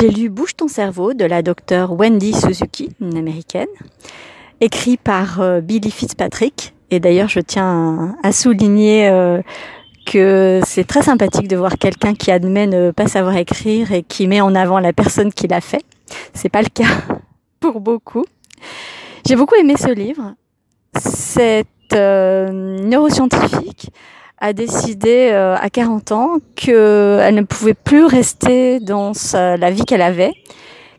J'ai lu Bouge ton cerveau de la docteure Wendy Suzuki, une américaine, écrit par euh, Billy Fitzpatrick. Et d'ailleurs, je tiens à, souligner euh, que c'est très sympathique de voir quelqu'un qui admet ne pas savoir écrire et qui met en avant la personne qui l'a fait. C'est pas le cas pour beaucoup. J'ai beaucoup aimé ce livre. Cette euh, neuroscientifique a décidé euh, à 40 ans qu'elle ne pouvait plus rester dans la vie qu'elle avait,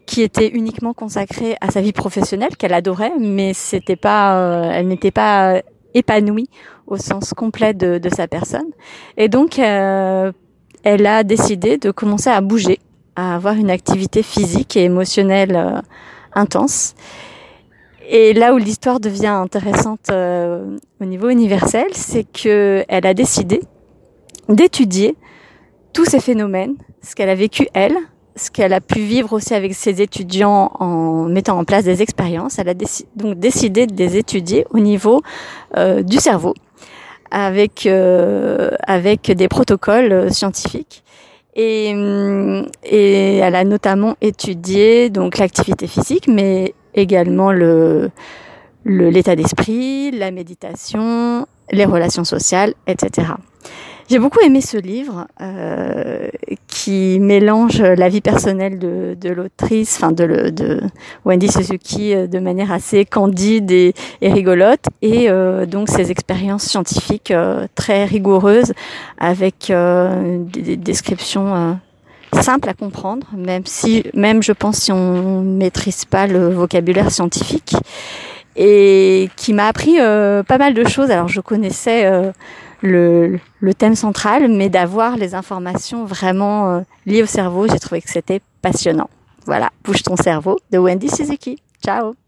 qui était uniquement consacrée à sa vie professionnelle qu'elle adorait, mais c'était pas, euh, elle n'était pas épanouie au sens complet de, de sa personne. Et donc, euh, elle a décidé de commencer à bouger, à avoir une activité physique et émotionnelle intense. Et là où l'histoire devient intéressante euh, au niveau universel, c'est que elle a décidé d'étudier tous ces phénomènes, ce qu'elle a vécu elle, ce qu'elle a pu vivre aussi avec ses étudiants en mettant en place des expériences. Elle a donc décidé de les étudier au niveau euh, du cerveau, avec euh, avec des protocoles scientifiques. Et, et elle a notamment étudié donc l'activité physique, mais également le l'état d'esprit, la méditation, les relations sociales, etc. J'ai beaucoup aimé ce livre euh, qui mélange la vie personnelle de, de l'autrice, enfin de, de, Wendy Suzuki, euh, de manière assez candide et, rigolote, et euh, donc ses expériences scientifiques euh, très rigoureuses avec euh, des, descriptions simple à comprendre, même si, même je pense si on maîtrise pas le vocabulaire scientifique, et qui m'a appris euh, pas mal de choses. Alors je connaissais euh, le, thème central, mais d'avoir les informations vraiment euh, liées au cerveau, j'ai trouvé que c'était passionnant. Voilà, bouge ton cerveau de Wendy Suzuki. Ciao